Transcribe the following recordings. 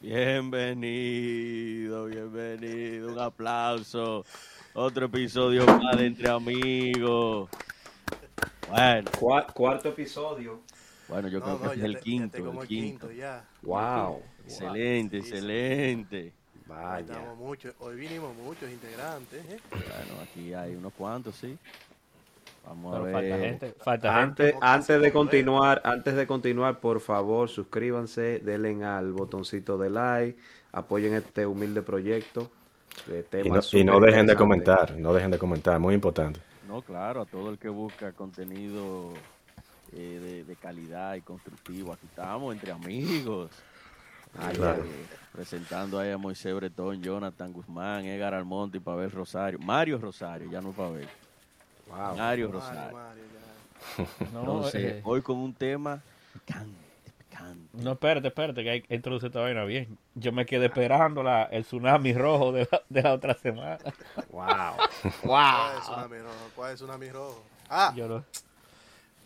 Bienvenido, bienvenido. Un aplauso. Otro episodio más de Entre Amigos. Bueno, cuarto episodio. Bueno, yo creo que es el quinto. el quinto. ya. Wow. Excelente, excelente. Vaya. Muchos, hoy vinimos muchos integrantes. ¿eh? Bueno, aquí hay unos cuantos, sí. Vamos a ver. Falta gente, falta antes, Antes de continuar, antes de continuar, por favor, suscríbanse, denle al botoncito de like, apoyen este humilde proyecto. y no, dejen de comentar, no dejen de comentar, muy importante. No, claro, a todo el que busca contenido eh, de, calidad y constructivo, aquí estamos entre amigos. presentando ahí a Moisés Bretón, Jonathan Guzmán, Edgar Almonte y Pavel Rosario. Mario Rosario, ya no Pavel. Mario Rosario. Eh, hoy con un tema picante, picante. No, espérate, espérate, que hay que introducir esta vaina bien. Yo me quedé esperando la, el tsunami rojo de la, de la otra semana. Wow. wow. ¿Cuál es el tsunami rojo? ¿Cuál es el tsunami rojo? Ah. Yo no.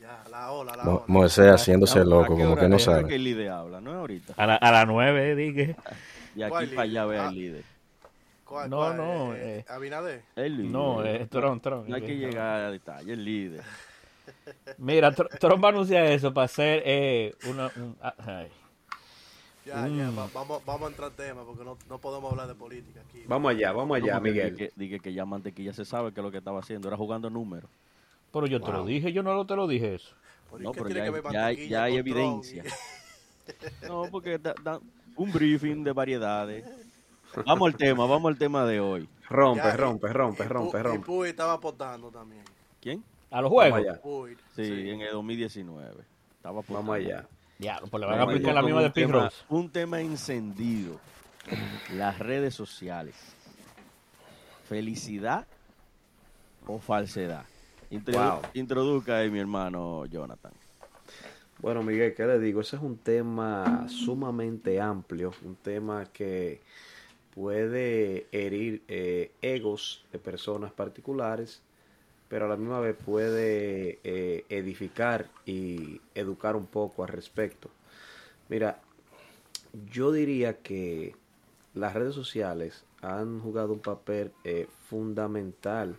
Ya, la ola, la ola. Moisés haciéndose loco, como que no sabe. que el líder habla? No ahorita. A la, a las nueve, dije. Y aquí para allá ve al ah. Líder no, no. Eh, eh, ¿Abinader? No, es Tron, Tron. No hay que llegar a detalle, el líder. Mira, Tron va a anunciar eso para hacer eh, una... Ah, ya, ya, vamos, vamos a entrar en tema porque no, no, podemos hablar de política aquí. Vamos allá, vamos allá, Miguel. Dije, dije que ya Mantequilla se sabe que lo que estaba haciendo era jugando números. Pero yo te lo dije, yo no te lo dije eso. No, pero ya, ya, hay evidencia. no, porque un briefing de variedades. Vamos al tema, vamos al tema de hoy. Rompe, rompe, rompe, rompe, rompe. Y Puy estaba apostando también. ¿Quién? ¿A los juegos? sí, en el 2019. Estaba Vamos allá. Ya, pues le van a aplicar la misma de Pink Un tema encendido. Las redes sociales. ¿Felicidad o falsedad? Introduzca ahí mi hermano Jonathan. Bueno, Miguel, ¿qué le digo? Ese es un tema sumamente amplio, un tema que puede herir eh, egos de personas particulares, pero a la misma vez puede eh, edificar y educar un poco al respecto. Mira, yo diría que las redes sociales han jugado un papel eh, fundamental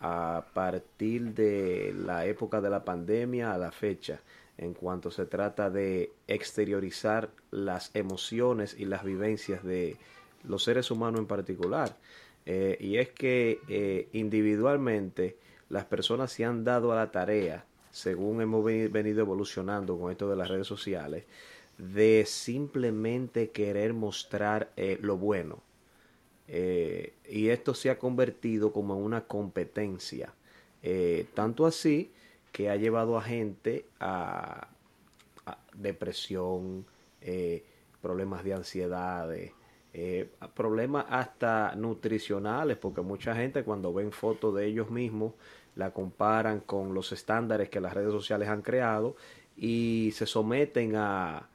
a partir de la época de la pandemia a la fecha en cuanto se trata de exteriorizar las emociones y las vivencias de, los seres humanos en particular. Eh, y es que eh, individualmente las personas se han dado a la tarea, según hemos venido evolucionando con esto de las redes sociales, de simplemente querer mostrar eh, lo bueno. y esto se ha convertido como en una competencia. tanto así que ha llevado a gente a, a depresión, problemas de ansiedad, eh, problemas hasta nutricionales, porque mucha gente cuando ven fotos de ellos mismos la comparan con los estándares que las redes sociales han creado y se someten a,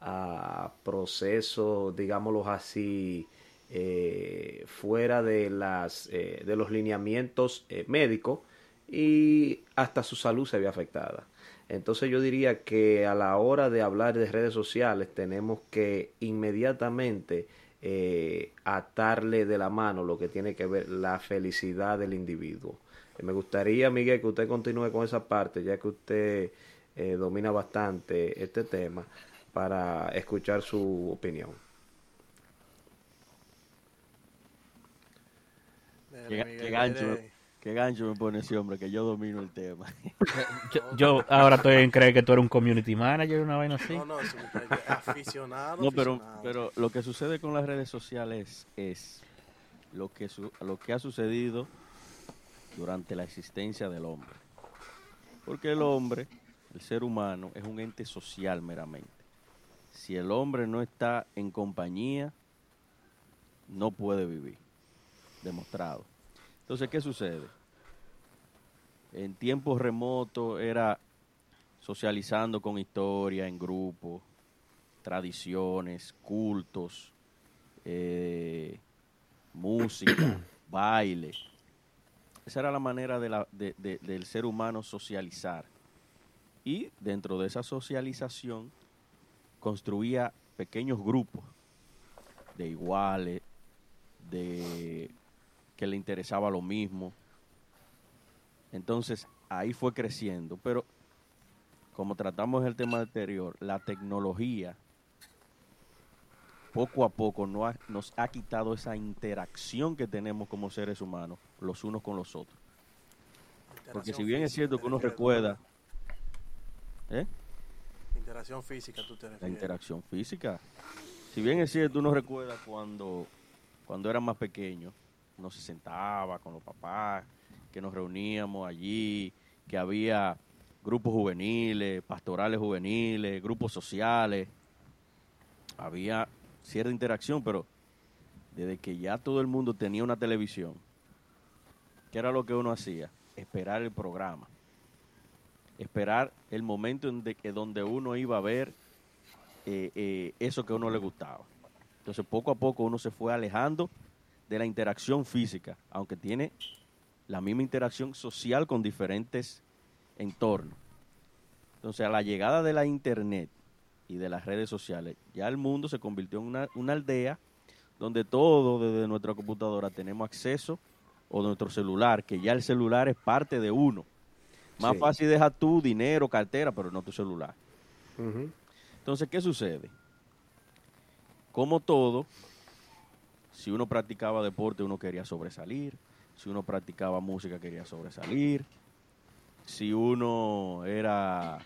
a procesos, digámoslo así, eh, fuera de, las, eh, de los lineamientos médicos y hasta su salud se ve afectada. Entonces yo diría que a la hora de hablar de redes sociales tenemos que inmediatamente eh, atarle de la mano lo que tiene que ver la felicidad del individuo. Eh, me gustaría, Miguel, que usted continúe con esa parte, ya que usted eh, domina bastante este tema, para escuchar su opinión. qué gancho, Qué gancho me pone ese hombre, que yo domino el tema. yo, ahora estoy en creer que tú eres un community manager, una vaina así. No, no, aficionado. No, pero, pero lo que sucede con las redes sociales es lo que, lo que ha sucedido durante la existencia del hombre. Porque el hombre, el ser humano, es un ente social meramente. Si el hombre no está en compañía, no puede vivir. Demostrado. Entonces, ¿qué sucede? En tiempos remotos era socializando con historia en grupo, tradiciones, cultos, eh, música, baile. Esa era la manera del ser humano socializar. Y dentro de esa socialización construía pequeños grupos de iguales, de que le interesaba lo mismo. Entonces ahí fue creciendo, pero como tratamos el tema anterior, la tecnología poco a poco nos ha, quitado esa interacción que tenemos como seres humanos los unos con los otros. Porque si bien es cierto que uno recuerda... ¿eh? Interacción física, tú te refieres. La interacción física. Si bien es cierto, uno recuerda cuando, cuando era más pequeño, uno se sentaba con los papás, que nos reuníamos allí, que había grupos juveniles, pastorales juveniles, grupos sociales. Había cierta interacción, pero desde que ya todo el mundo tenía una televisión, ¿qué era lo que uno hacía? Esperar el programa. Esperar el momento en de donde uno iba a ver eh, eh, eso que a uno le gustaba. Entonces poco a poco uno se fue alejando de la interacción física, aunque tiene la misma interacción social con diferentes entornos. Entonces a la llegada de la internet y de las redes sociales, ya el mundo se convirtió en una, una aldea donde todo desde nuestra computadora tenemos acceso o nuestro celular, que ya el celular es parte de uno. Más fácil deja tu dinero, cartera, pero no tu celular. Entonces, ¿qué sucede? Como todo, si uno practicaba deporte, uno quería sobresalir. Si uno practicaba música, quería sobresalir. Si uno era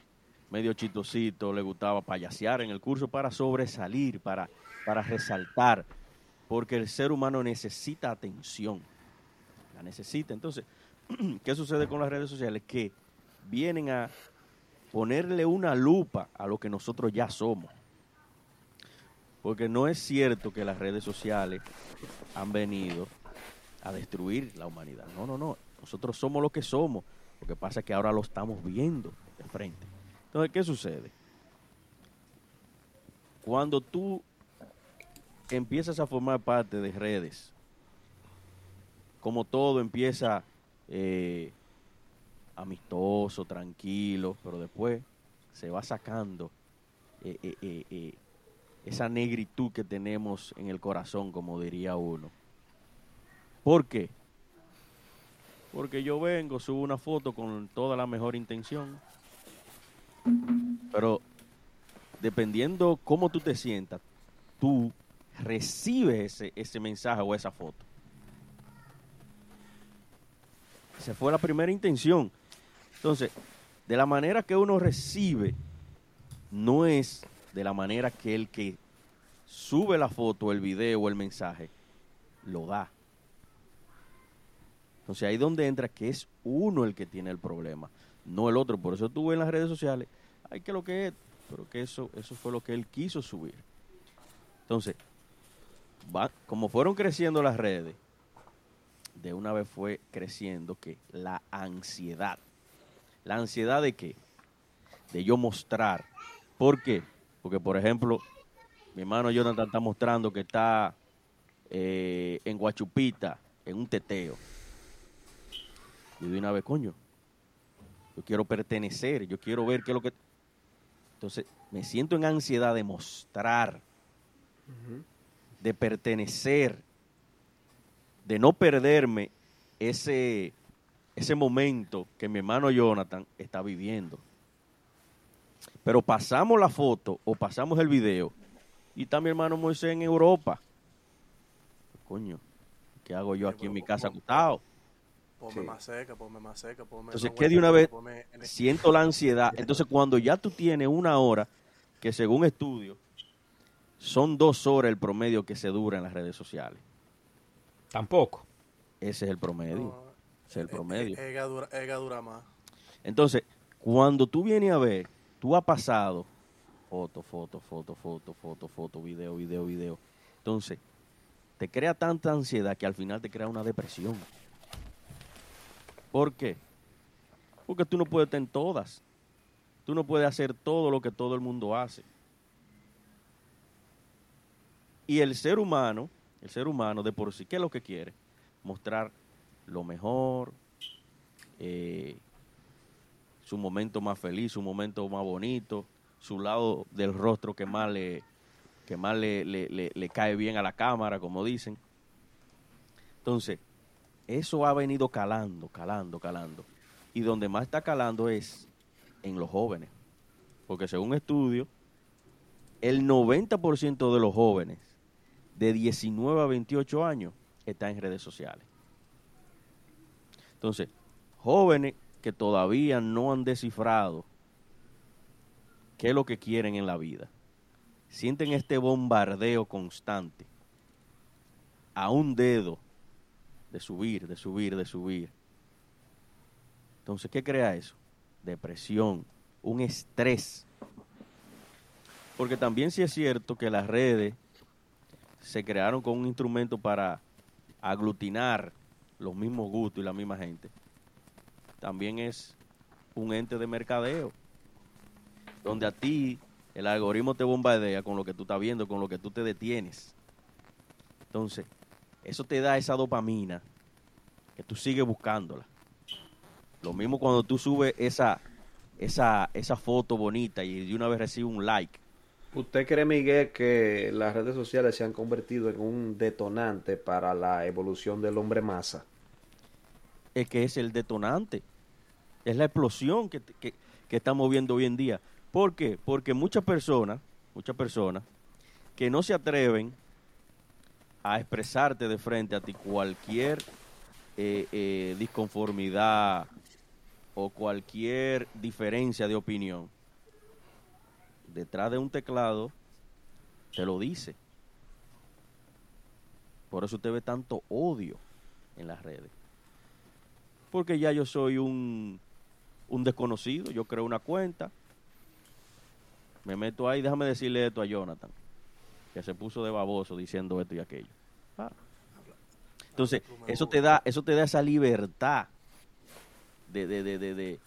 medio chitosito, le gustaba payasear en el curso para sobresalir, para, para resaltar, porque el ser humano necesita atención, la necesita. Entonces, ¿qué sucede con las redes sociales? Que vienen a ponerle una lupa a lo que nosotros ya somos. Porque no es cierto que las redes sociales han venido a destruir la humanidad. No, no, no. Nosotros somos lo que somos. Lo que pasa es que ahora lo estamos viendo de frente. Entonces, ¿qué sucede? Cuando tú empiezas a formar parte de redes, como todo empieza eh, amistoso, tranquilo, pero después se va sacando eh, eh, esa negritud que tenemos en el corazón, como diría uno. ¿Por qué? Porque yo vengo, subo una foto con toda la mejor intención, pero dependiendo cómo tú te sientas, tú recibes ese, ese mensaje o esa foto. Esa fue la primera intención. Entonces, de la manera que uno recibe, no es de la manera que el que sube la foto, el video o el mensaje, lo da. Entonces ahí donde entra que es uno el que tiene el problema no el otro. Por eso tuve en las redes sociales, hay que lo que es, pero que eso, eso fue lo que él quiso subir. Entonces, va, como fueron creciendo las redes, de una vez fue creciendo que la ansiedad. La ansiedad de qué? De yo mostrar. ¿Por qué? Porque, por ejemplo, mi hermano Jonathan está mostrando que está eh, en Guachupita, en un teteo. Y de una vez, coño, yo quiero pertenecer, yo quiero ver qué es lo que... Entonces, me siento en ansiedad de mostrar, de pertenecer, de no perderme ese, ese momento que mi hermano Jonathan está viviendo. Pero pasamos la foto o pasamos el video y está mi hermano Moisés en Europa. Coño, ¿qué hago yo aquí en mi casa acostado? Ponme más seca, ponme más seca, ponme Entonces, ¿qué de una vez? Siento la ansiedad. Entonces, cuando ya tú tienes una hora, que según estudios, son dos horas el promedio que se dura en las redes sociales. Tampoco. Ese es el promedio. Ese es el promedio. Ega dura, dura más. Entonces, cuando tú vienes a ver, tú has pasado foto, foto, foto, foto, foto, foto, video, video, video. Entonces, te crea tanta ansiedad que al final te crea una depresión. ¿Por qué? Porque tú no puedes estar en todas. Tú no puedes hacer todo lo que todo el mundo hace. Y el ser humano, el ser humano de por sí, ¿qué es lo que quiere? Mostrar lo mejor, eh, su momento más feliz, su momento más bonito, su lado del rostro que más le, que más le, le cae bien a la cámara, como dicen. Entonces, eso ha venido calando, calando, calando. Y donde más está calando es en los jóvenes. Porque según estudios, el 90% de los jóvenes de 19 a 28 años está en redes sociales. Entonces, jóvenes que todavía no han descifrado qué es lo que quieren en la vida, sienten este bombardeo constante a un dedo de subir, de subir, de subir. Entonces, ¿qué crea eso? Depresión, un estrés. Porque también sí es cierto que las redes se crearon con un instrumento para aglutinar los mismos gustos y la misma gente. También es un ente de mercadeo, donde a ti el algoritmo te bombardea con lo que tú estás viendo, con lo que tú te detienes. Entonces, eso te da esa dopamina que tú sigues buscándola. Lo mismo cuando tú subes esa, esa, esa foto bonita y de una vez recibe un like. ¿Usted cree, Miguel, que las redes sociales se han convertido en un detonante para la evolución del hombre masa? Es que es el detonante. Es la explosión que, que, que estamos viendo hoy en día. ¿Por qué? Porque muchas personas, muchas personas que no se atreven a expresarte de frente a ti cualquier eh, eh, disconformidad o cualquier diferencia de opinión, detrás de un teclado te lo dice. Por eso usted ve tanto odio en las redes. Porque ya yo soy un, un desconocido, yo creo una cuenta, me meto ahí, déjame decirle esto a Jonathan, que se puso de baboso diciendo esto y aquello. Ah. Entonces, eso te da, eso te da esa libertad de, de, de,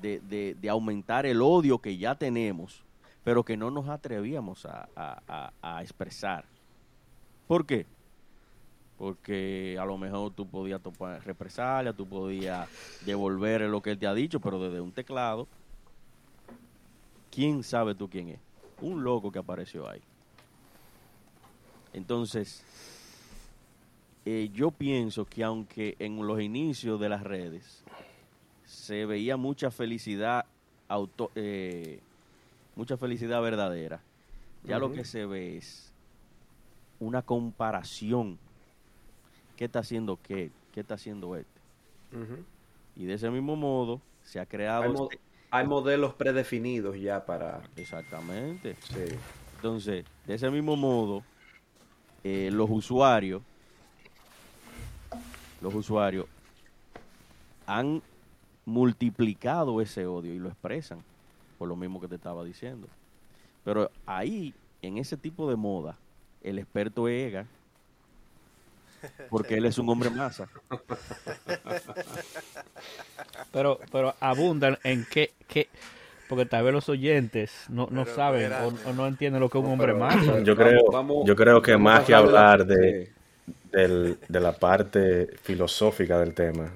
de, de aumentar el odio que ya tenemos, pero que no nos atrevíamos a, a, a, expresar. ¿Por qué? Porque a lo mejor tú podías topar represalia, tú podías devolver lo que él te ha dicho, pero desde un teclado, ¿quién sabe tú quién es? Un loco que apareció ahí. Entonces, eh, yo pienso que aunque en los inicios de las redes se veía mucha felicidad auto, eh, mucha felicidad verdadera, ya lo que se ve es una comparación. ¿Qué está haciendo qué? ¿Qué está haciendo este? Y de ese mismo modo se ha creado... Hay, este modelos predefinidos ya para... Exactamente. Entonces, de ese mismo modo, eh, los usuarios los usuarios han multiplicado ese odio y lo expresan por lo mismo que te estaba diciendo. Pero ahí, en ese tipo de moda, el experto Ega, porque él es un hombre masa. Pero, pero abundan en qué, qué porque tal vez los oyentes no, no saben o, no entienden lo que es un hombre masa. Yo creo, yo creo que más que hablar de, del, de la parte filosófica del tema,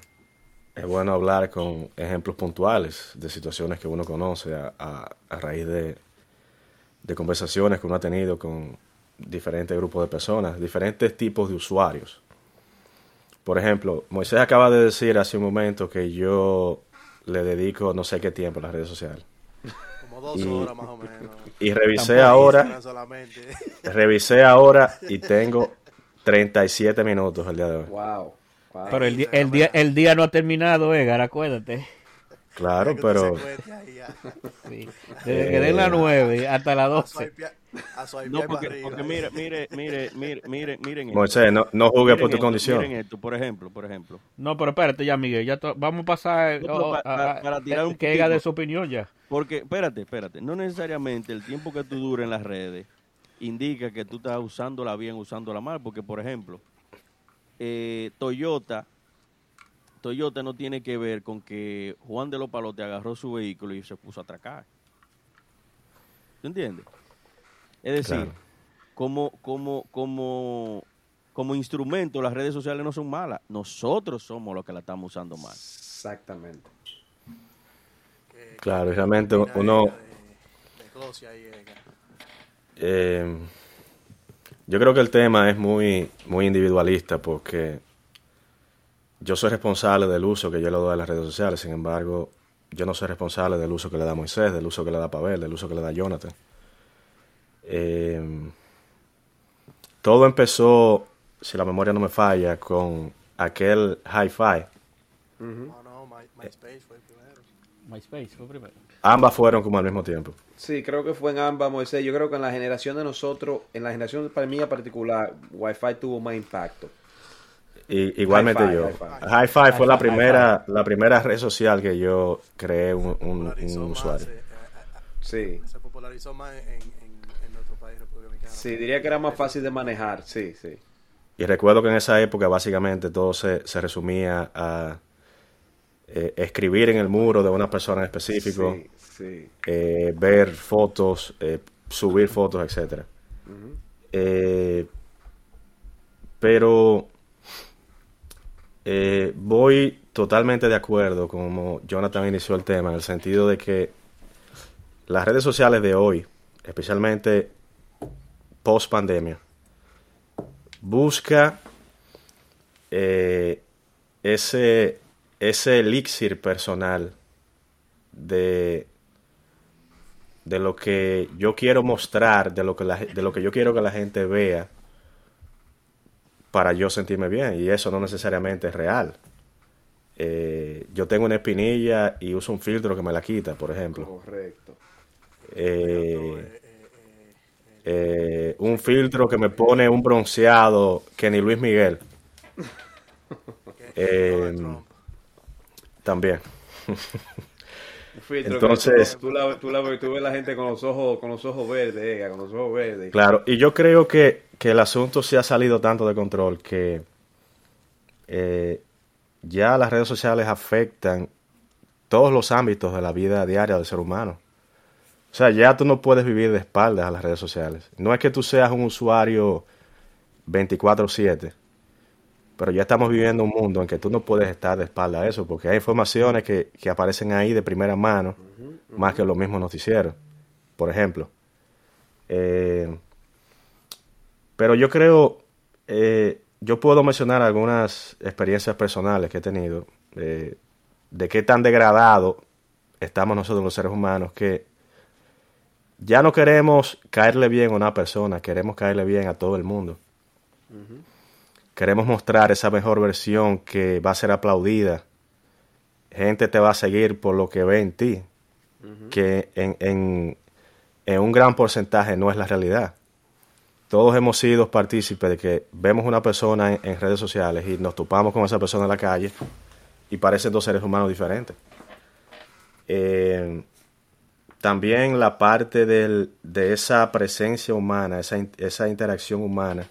es bueno hablar con ejemplos puntuales de situaciones que uno conoce a, a, raíz de, de, conversaciones que uno ha tenido con diferentes grupos de personas, diferentes tipos de usuarios. Por ejemplo, Moisés acaba de decir hace un momento que yo le dedico no sé qué tiempo a las redes sociales. Como dos horas más o menos. Y revisé ahora. Revisé ahora y tengo 37 minutos el día de hoy. Wow. Pero el, día, el, día, el día no ha terminado, Edgar, acuérdate. Claro, pero... Desde que den las 9 hasta las 12. No, porque, porque, mire, mire, mire, mire, mire, miren Moisés, no, no jugues por tu condición. Miren esto, por ejemplo, por ejemplo. No, pero espérate ya, Miguel, ya vamos a pasar oh, para, tirar un que Edgar de su opinión ya. Porque, espérate, espérate, no necesariamente el tiempo que tú dures en las redes indica que tú estás usándola bien, usándola mal, porque por ejemplo, eh, Toyota, Toyota no tiene que ver con que Juan de los Palotes agarró su vehículo y se puso a atracar. ¿Tú entiendes? Es decir, como, como, como, como instrumento, las redes sociales no son malas. Nosotros somos los que la estamos usando mal. Exactamente. Claro, realmente uno... Eh, Yo creo que el tema es muy, muy individualista porque yo soy responsable del uso que yo le doy a las redes sociales, sin embargo, yo no soy responsable del uso que le da Moisés, del uso que le da Pavel, del uso que le da Jonathan. Eh, todo empezó, si la memoria no me falla, con aquel hi-fi. No, no, MySpace fue primero. MySpace fue primero. Ambas fueron como al mismo tiempo. Sí, creo que fue en ambas, Moisés. Yo creo que en la generación de nosotros, en la generación para mí en particular, Wi-Fi tuvo más impacto. Y, igualmente yo. Hi-Fi fue la primera, la primera red social que yo creé un, un, usuario. Eh, sí. Se popularizó más en, en, nuestro país, República Dominicana. Sí, diría que era más fácil de manejar, sí, sí. Y recuerdo que en esa época básicamente todo se, se resumía a eh, escribir en el muro de una persona en específico, eh, ver fotos, eh, subir fotos, etcétera. pero voy totalmente de acuerdo como Jonathan inició el tema, en el sentido de que las redes sociales de hoy, especialmente post pandemia, busca ese ese elixir personal de, de lo que yo quiero mostrar, de lo, que de lo que yo quiero que la gente vea para yo sentirme bien. Y eso no necesariamente es real. Eh, yo tengo una espinilla y uso un filtro que me la quita, por ejemplo. Correcto. Eh, eh, un filtro que me pone un bronceado que ni Luis Miguel. También. Entonces, tú, la, tú, la, tú, ves la gente con los ojos, con los ojos verdes, con los ojos verdes. Claro, y yo creo que, que el asunto se ha salido tanto de control que eh, ya las redes sociales afectan todos los ámbitos de la vida diaria del ser humano. O sea, ya tú no puedes vivir de espaldas a las redes sociales. No es que tú seas un usuario 24/7 pero ya estamos viviendo un mundo en que tú no puedes estar de espalda a eso, porque hay informaciones que, aparecen ahí de primera mano, más que los mismos noticieros, por ejemplo. Eh, pero yo creo, eh, yo puedo mencionar algunas experiencias personales que he tenido, eh, de qué tan degradado estamos nosotros los seres humanos, que ya no queremos caerle bien a una persona, queremos caerle bien a todo el mundo queremos mostrar esa mejor versión que va a ser aplaudida. Gente te va a seguir por lo que ve en ti, que en, un gran porcentaje no es la realidad. Todos hemos sido partícipes de que vemos una persona en, redes sociales y nos topamos con esa persona en la calle y parecen dos seres humanos diferentes. Eh, también la parte de esa presencia humana, esa, esa interacción humana,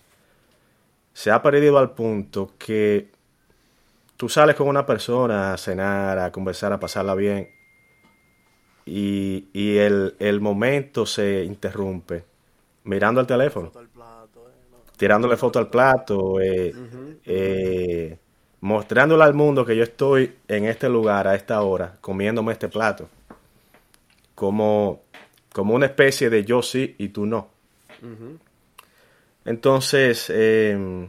se ha perdido al punto que tú sales con una persona a cenar, a conversar, a pasarla bien, y, y el, momento se interrumpe mirando al teléfono, tirándole foto al plato, eh, eh, mostrándole al mundo que yo estoy en este lugar a esta hora comiéndome este plato, como, como una especie de yo sí y tú no. Entonces, em,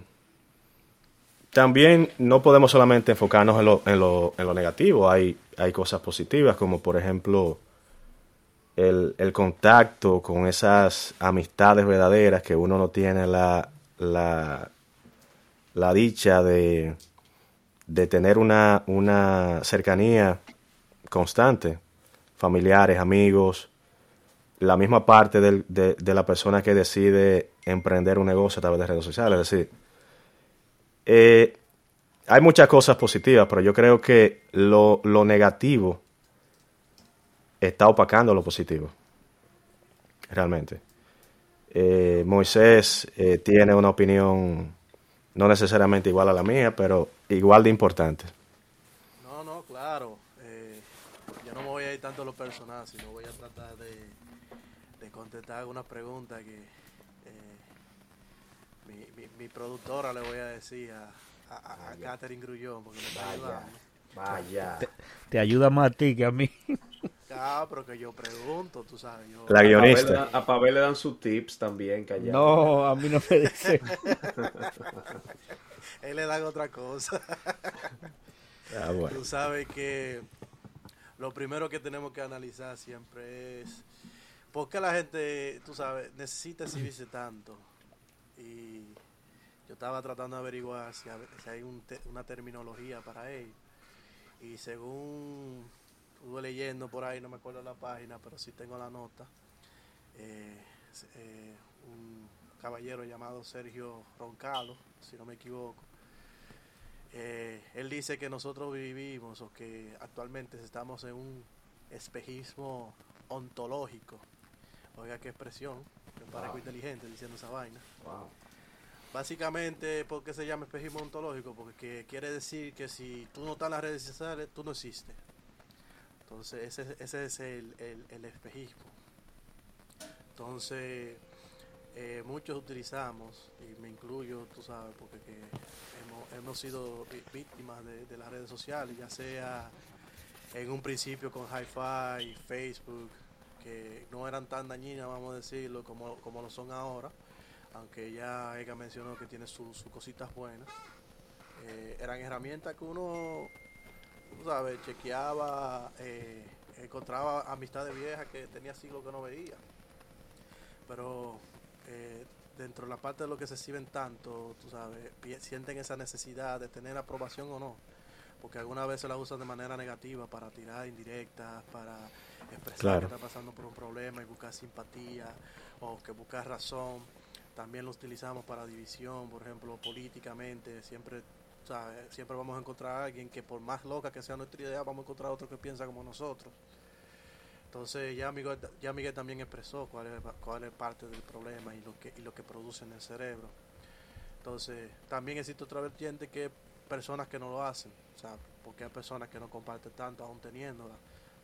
también no podemos solamente enfocarnos en lo, en lo, en lo negativo, hay, hay cosas positivas, como por ejemplo el, el, contacto con esas amistades verdaderas que uno no tiene la, la, la dicha de, de tener una, una cercanía constante, familiares, amigos, la misma parte del, de, la persona que decide emprender un negocio a través de redes sociales. Es decir, eh, hay muchas cosas positivas, pero yo creo que lo, lo negativo está opacando lo positivo. Realmente. Eh, Moisés eh, tiene una opinión no necesariamente igual a la mía, pero igual de importante. No, no, claro. yo no me voy a ir tanto lo personal, sino voy a tratar de contestar algunas preguntas que eh, mi, mi, productora le voy a decir a, a, Catherine Grullón, porque me está Vaya. Te, ayuda más a ti que a mí. acá, pero que yo pregunto, tú sabes. Yo... La guionista. A Pavel, le dan sus tips también, callado. No, a mí no me dice. Él le dan otra cosa. Ah, bueno. Tú sabes que lo primero que tenemos que analizar siempre es por qué la gente, tú sabes, necesita exhibirse tanto. Y yo estaba tratando de averiguar si, hay una terminología para ello. Y según estuve leyendo por ahí, no me acuerdo la página, pero sí tengo la nota, eh, eh, un caballero llamado Sergio Roncalo, si no me equivoco, eh, él dice que nosotros vivimos o que actualmente estamos en un espejismo ontológico. Oiga qué expresión, me parezco inteligente diciendo esa vaina. Básicamente, ¿por qué se llama espejismo ontológico? Porque quiere decir que si tú no estás en las redes sociales, tú no existes. Entonces, ese, ese es el, el, espejismo. Entonces, eh, muchos utilizamos, y me incluyo, tú sabes, porque hemos, sido víctimas de, las redes sociales, ya sea en un principio con Hi-Fi, Facebook, que no eran tan dañinas, vamos a decirlo, como, como lo son ahora aunque ya ella mencionó que tiene sus cositas buenas, eh, eran herramientas que uno, sabes, chequeaba, eh, encontraba amistades viejas que tenía siglos que no veía. Pero eh, dentro de la parte de lo que se sirven tanto, tú sabes, sienten esa necesidad de tener aprobación o no. Porque algunas veces la usan de manera negativa para tirar indirectas, para expresar que está pasando por un problema y buscar simpatía o que buscar razón también lo utilizamos para división, por ejemplo, políticamente, siempre siempre vamos a encontrar a alguien que por más loca que sea nuestra idea, vamos a encontrar otro que piensa como nosotros. Entonces ya Miguel, ya Miguel también expresó cuál es, cuál es parte del problema y lo que y lo que produce en el cerebro. Entonces también existe otra vertiente que personas que no lo hacen, o sea, porque hay personas que no comparten tanto aún teniéndola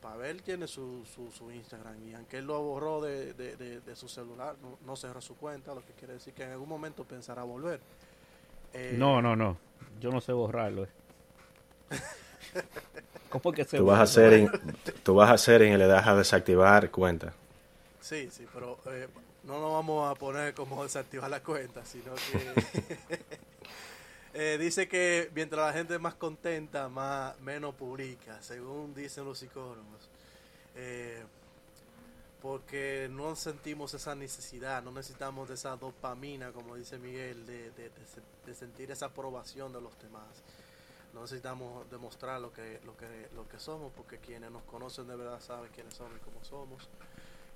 Pavel tiene su, su, su, Instagram y aunque él lo borró de, de, su celular, no, cerró su cuenta, lo que quiere decir que en algún momento pensará volver. Eh, no, no, no. Yo no sé borrarlo. Eh. ¿Cómo que se tú vas a hacer en, tú vas a hacer en el a desactivar cuenta. Sí, sí, pero eh, no nos vamos a poner como desactivar la cuenta, sino que Eh, dice que mientras la gente es más contenta, más menos publica, según dicen los psicólogos. Eh, porque no sentimos esa necesidad, no necesitamos de esa dopamina, como dice Miguel, de, de, sentir esa aprobación de los demás. No necesitamos demostrar lo que, lo, que, lo que somos, porque quienes nos conocen de verdad saben quiénes somos y cómo somos.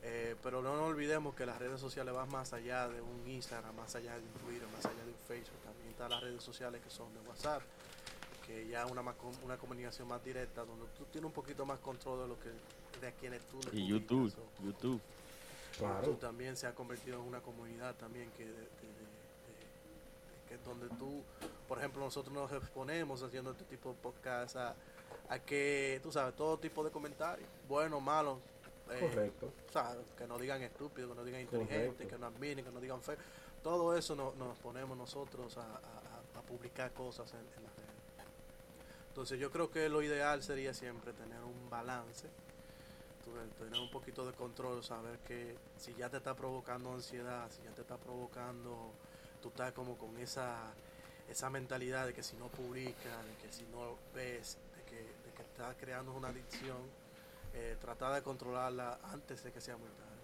Eh, pero no nos olvidemos que las redes sociales van más allá de un Instagram, más allá de un Twitter, más allá de un Facebook. También están las redes sociales que son de WhatsApp, que ya una una comunicación más directa, donde tú tienes un poquito más control de lo que de a quienes tú le Y YouTube, YouTube. YouTube también se ha convertido en una comunidad también que, que donde tú, por ejemplo, nosotros nos exponemos haciendo este tipo de podcast a, a que, tú sabes, todo tipo de comentarios, bueno, malo, eh, Correcto. que no digan estúpido, que no digan inteligente, que no admiren, que no digan feo. Todo eso nos ponemos nosotros a, publicar cosas en, en, las redes. Entonces yo creo que lo ideal sería siempre tener un balance, tener un poquito de control, saber que si ya te está provocando ansiedad, si ya te está provocando, tú estás como con esa esa mentalidad de que si no publicas, de que si no ves, de que, de que estás creando una adicción, eh, tratar de controlarla antes de que sea muy tarde.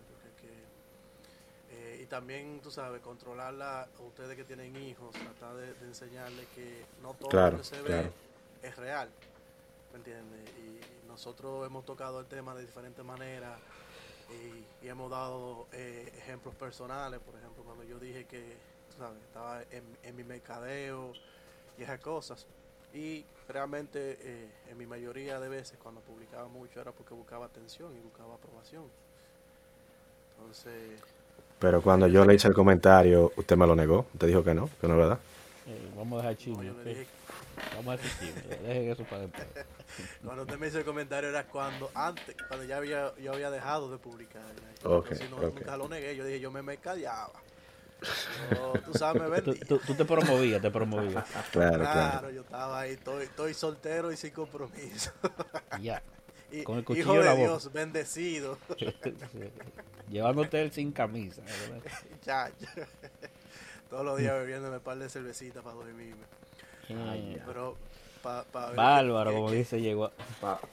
Eh, y también, tú sabes, controlarla, a ustedes que tienen hijos, tratar de, enseñarles que no todo lo que se ve es real. ¿Me entiendes? Y nosotros hemos tocado el tema de diferentes maneras y, hemos dado eh, ejemplos personales. Por ejemplo, cuando yo dije que, sabes, estaba en, en mi mercadeo y esas cosas y realmente eh, en mi mayoría de veces cuando publicaba mucho era porque buscaba atención y buscaba aprobación. Entonces... Pero cuando yo le hice el comentario, usted me lo negó, usted dijo que no, que no es verdad. Eh, vamos a dejar chisme. Vamos a dejar chisme, dejen eso para después. cuando usted me hizo el comentario era cuando antes, cuando ya había, yo había dejado de publicar. Okay, si no, nunca lo negué, yo dije, yo me mercadeaba tú sabes, tú, tú, te promovías, te promovías. Claro, claro, yo estaba ahí, estoy, estoy soltero y sin compromiso. Ya. con el cuchillo Hijo de Dios, bendecido. Llevándote él sin camisa. Todos los días bebiéndome un par de cervecitas para dormirme. Pero Bárbaro, como dice, llegó.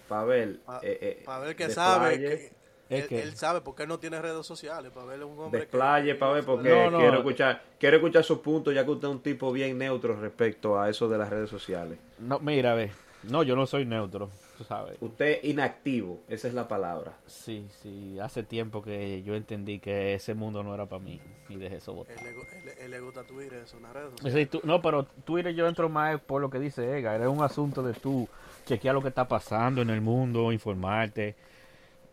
Para ver. Para eh, eh, ver que sabe. Que, él, sabe porque él no tiene redes sociales. Para verle un hombre. Desplaye, para ver, porque quiero, Escuchar, quiero escuchar sus puntos, ya que usted es un tipo bien neutro respecto a eso de las redes sociales. No, mira, ve. No, yo no soy neutro. Usted inactivo, esa es la palabra. Sí, sí, hace tiempo que yo entendí que ese mundo no era para mí y dejé eso votar. Él, le gusta Twitter, es una red no, pero Twitter yo entro más por lo que dice Ega, es un asunto de tú chequear lo que está pasando en el mundo, informarte.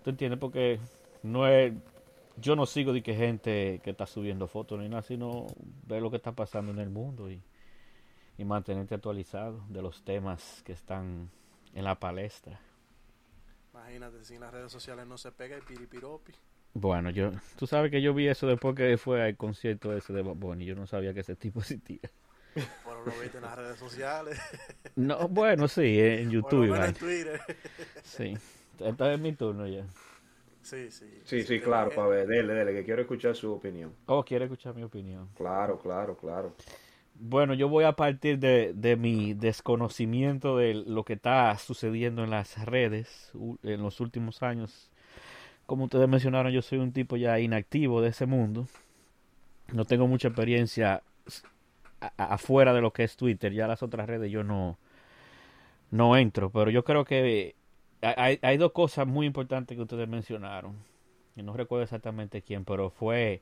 ¿Tú entiendes? Porque no es yo no sigo de que gente que está subiendo fotos ni nada, sino ver lo que está pasando en el mundo y, y mantenerte actualizado de los temas que están en la palestra. Imagínate, sin las redes sociales no se pega el piripiropi. Bueno, yo, tú sabes que yo vi eso después que fue al concierto ese de Bob y yo no sabía que ese tipo existía. Bueno, lo viste en las redes sociales. No, bueno, sí, en YouTube. Bueno, en Twitter. Sí, esta es mi turno ya. Sí, sí. Sí, sí, claro, para ver, dele, dele, que quiero escuchar su opinión. Oh, quiere escuchar mi opinión. Claro, claro, claro. Bueno, yo voy a partir de, de, mi desconocimiento de lo que está sucediendo en las redes en los últimos años. Como ustedes mencionaron, yo soy un tipo ya inactivo de ese mundo. No tengo mucha experiencia afuera de lo que es Twitter. Ya las otras redes yo no, no entro. Pero yo creo que hay, hay dos cosas muy importantes que ustedes mencionaron. Y no recuerdo exactamente quién, pero fue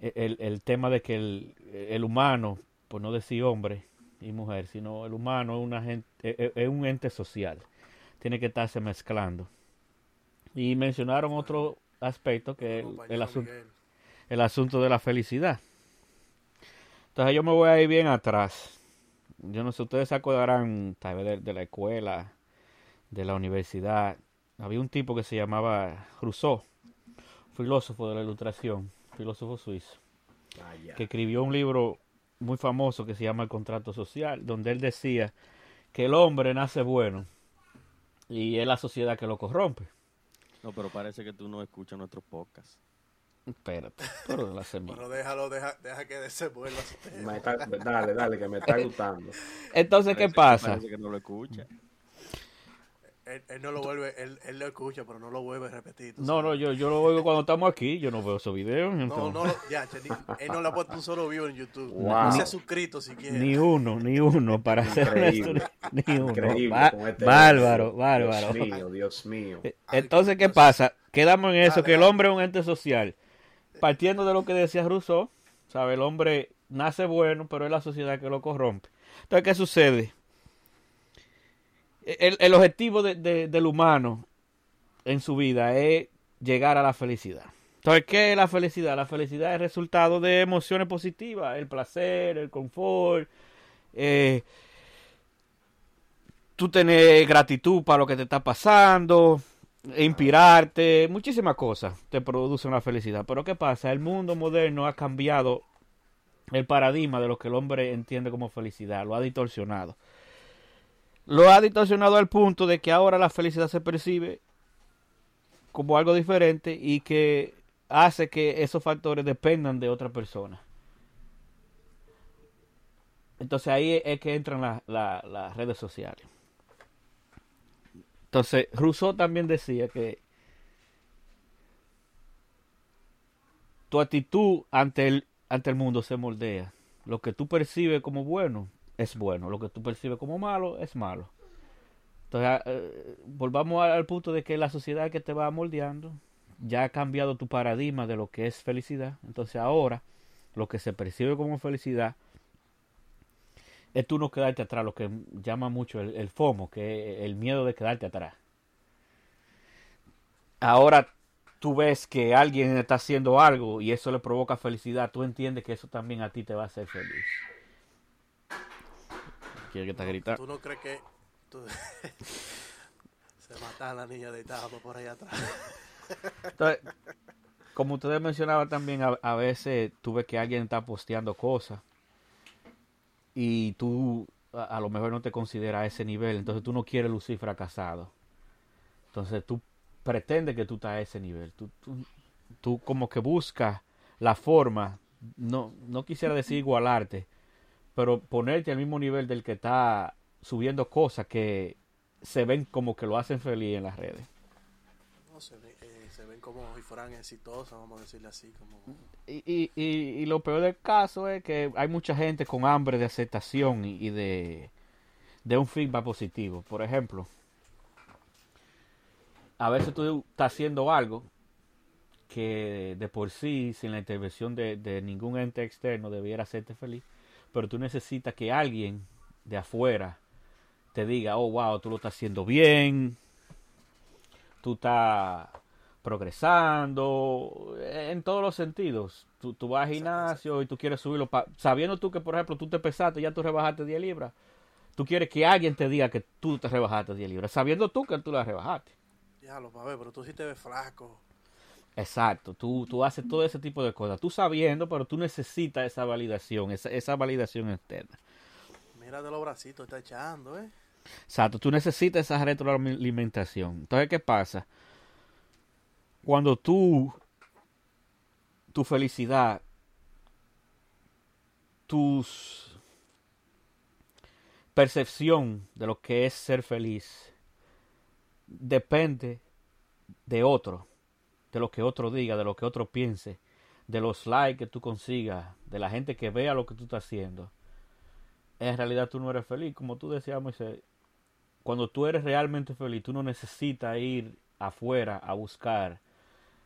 el, el tema de que el, el, humano, por no decir hombre y mujer, sino el humano es, una gente, e, e, es, un ente social, tiene que estarse mezclando. Y mencionaron otro aspecto que es el, asunto, el asunto de la felicidad. Entonces yo me voy a ir bien atrás. Yo no sé, ustedes se acordarán tal vez de, la escuela, de la universidad. Había un tipo que se llamaba Rousseau, filósofo de la ilustración filósofo suizo, que escribió un libro muy famoso que se llama El contrato social, donde él decía que el hombre nace bueno y es la sociedad que lo corrompe. No, pero parece que tú no escuchas nuestro podcast. Espérate, pero la semilla. Bueno, déjalo, deja, deja que desenvuelva. dale, dale, que me está gustando. Entonces, ¿qué pasa? Parece que no lo escucha él, no lo vuelve, él, él, lo escucha, pero no lo vuelve a repetir. No, no, yo, yo lo oigo cuando estamos aquí, yo no veo esos videos. No, no, ya, él no le ha puesto un solo video en YouTube. No se ha suscrito si quiere. Ni uno, ni uno, para hacer Ni uno. Este bárbaro, bárbaro. Dios mío, Dios mío. Eh, entonces, ¿qué pasa? Quedamos en eso, que el hombre es un ente social. Partiendo de lo que decía Rousseau, ¿sabe? El hombre nace bueno, pero es la sociedad que lo corrompe. Entonces, ¿qué sucede? El, objetivo del humano en su vida es llegar a la felicidad. Entonces, ¿qué es la felicidad? La felicidad es resultado de emociones positivas, el placer, el confort, eh, tú tener gratitud para lo que te está pasando, inspirarte, muchísimas cosas te producen la felicidad. Pero ¿qué pasa? El mundo moderno ha cambiado el paradigma de lo que el hombre entiende como felicidad, lo ha distorsionado lo ha distorsionado al punto de que ahora la felicidad se percibe como algo diferente y que hace que esos factores dependan de otra persona. Entonces ahí es que entran las redes sociales. Entonces, Rousseau también decía que tu actitud ante el, ante el mundo se moldea. Lo que tú percibes como bueno es bueno. Lo que tú percibes como malo es malo. Entonces, ah, eh, volvamos al punto de que la sociedad que te va moldeando ya ha cambiado tu paradigma de lo que es felicidad. Entonces, ahora lo que se percibe como felicidad es tú no quedarte atrás, lo que llama mucho el, el FOMO, que es el miedo de quedarte atrás. Ahora tú ves que alguien está haciendo algo y eso le provoca felicidad, tú entiendes que eso también a ti te va a hacer feliz que está gritando. ¿Tú no crees que se mata a la niña deitada por ahí atrás? Entonces, como ustedes mencionaban también, a, veces tú ves que alguien está posteando cosas y tú a, lo mejor no te consideras a ese nivel, entonces tú no quieres lucir fracasado. Entonces tú pretendes que tú estás a ese nivel. Tú, tú, tú como que buscas la forma, no, no quisiera decir igualarte, pero ponerte al mismo nivel del que está subiendo cosas que se ven como que lo hacen feliz en las redes. No, se, ve- eh, se ven como si fueran exitosos, vamos a decirle así. Como... Y, y, y, y lo peor del caso es que hay mucha gente con hambre de aceptación y, y de, de un feedback positivo. Por ejemplo, a veces tú estás haciendo algo que de por sí, sin la intervención de, de ningún ente externo, debiera hacerte feliz, pero tú necesitas que alguien de afuera te diga, oh, wow, tú lo estás haciendo bien, tú estás progresando en todos los sentidos. Tú, tú vas al gimnasio y tú quieres subirlo, pa- sabiendo tú que, por ejemplo, tú te pesaste, ya tú rebajaste 10 libras. Tú quieres que alguien te diga que tú te rebajaste 10 libras, sabiendo tú que tú las rebajaste. Ya lo ver, pero tú sí te ves flaco. Exacto, tú, tú haces todo ese tipo de cosas, tú sabiendo, pero tú necesitas esa validación, esa, esa validación externa. Mira de los bracitos, está echando, ¿eh? Exacto, tú necesitas esa retroalimentación. Entonces, ¿qué pasa? Cuando tú, tu felicidad, tus percepción de lo que es ser feliz, depende de otro, de lo que otro diga, de lo que otro piense, de los likes que tú consigas, de la gente que vea lo que tú estás haciendo. En realidad tú no eres feliz, como tú decías, Moisés. Cuando tú eres realmente feliz, tú no necesitas ir afuera a buscar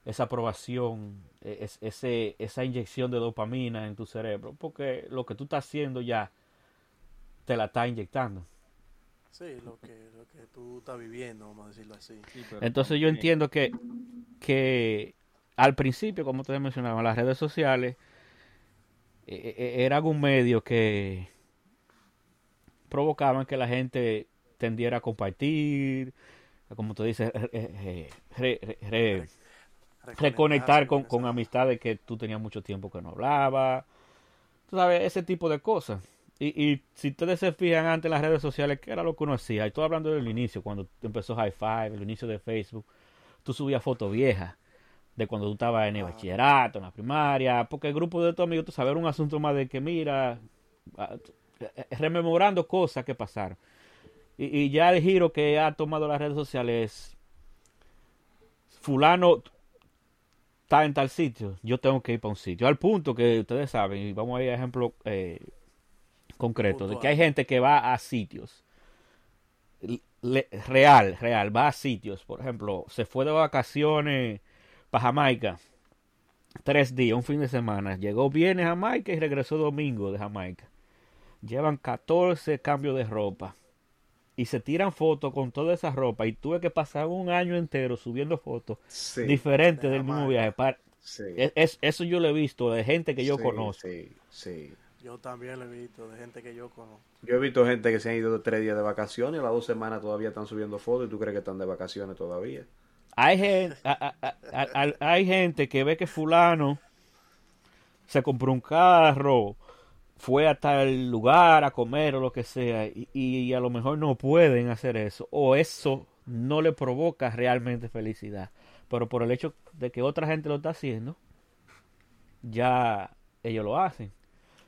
esa aprobación, e- es- ese, esa inyección de dopamina en tu cerebro, porque lo que tú estás haciendo ya te la está inyectando. Sí, lo que, lo que tú estás viviendo, vamos a decirlo así. Sí, pero Entonces yo entiendo que, que al principio, como ustedes mencionaban, las redes sociales eh, eh, eran un medio que provocaban que la gente tendiera a compartir, como tú dices, eh, eh, re- re- re- reconectar con, con amistad amistades que tú tenías mucho tiempo que no hablaba. Tú sabes, ese tipo de cosas. Y, y si ustedes se fijan antes en las redes sociales, ¿qué era lo que uno hacía? Y estoy hablando del inicio, cuando empezó High Five, el inicio de Facebook. Tú subías fotos viejas de cuando tú estabas en el Ah. bachillerato, en la primaria, porque el grupo de tus amigos, tú sabes, era un asunto más de que, mira, ah, eh, rememorando cosas que pasaron. Y, y ya el giro que ha tomado las redes sociales es, fulano está en tal sitio, yo tengo que ir para un sitio. Al punto que ustedes saben, y vamos a ir a ejemplo eh, concreto, de que hay gente que va a sitios. Le- real, real, va a sitios. Por ejemplo, se fue de vacaciones para Jamaica. Tres días, un fin de semana. Llegó viernes a Jamaica y regresó domingo de Jamaica. Llevan 14 cambios de ropa. Y se tiran fotos con toda esa ropa. Y tuve que pasar un año entero subiendo fotos Sí, diferentes de del mismo viaje. Sí, es- es- eso yo lo he visto de gente que yo sí, conozco. Sí, sí. Yo también lo he visto de gente que yo conozco. Yo he visto gente que se han ido tres días de vacaciones y a las dos semanas todavía están subiendo fotos y tú crees que están de vacaciones todavía. Hay gente, a- a- a- a- hay gente que ve que fulano se compró un carro, fue a tal lugar a comer o lo que sea, y, y a lo mejor no pueden hacer eso, o eso no le provoca realmente felicidad. Pero por el hecho de que otra gente lo está haciendo, ya ellos lo hacen.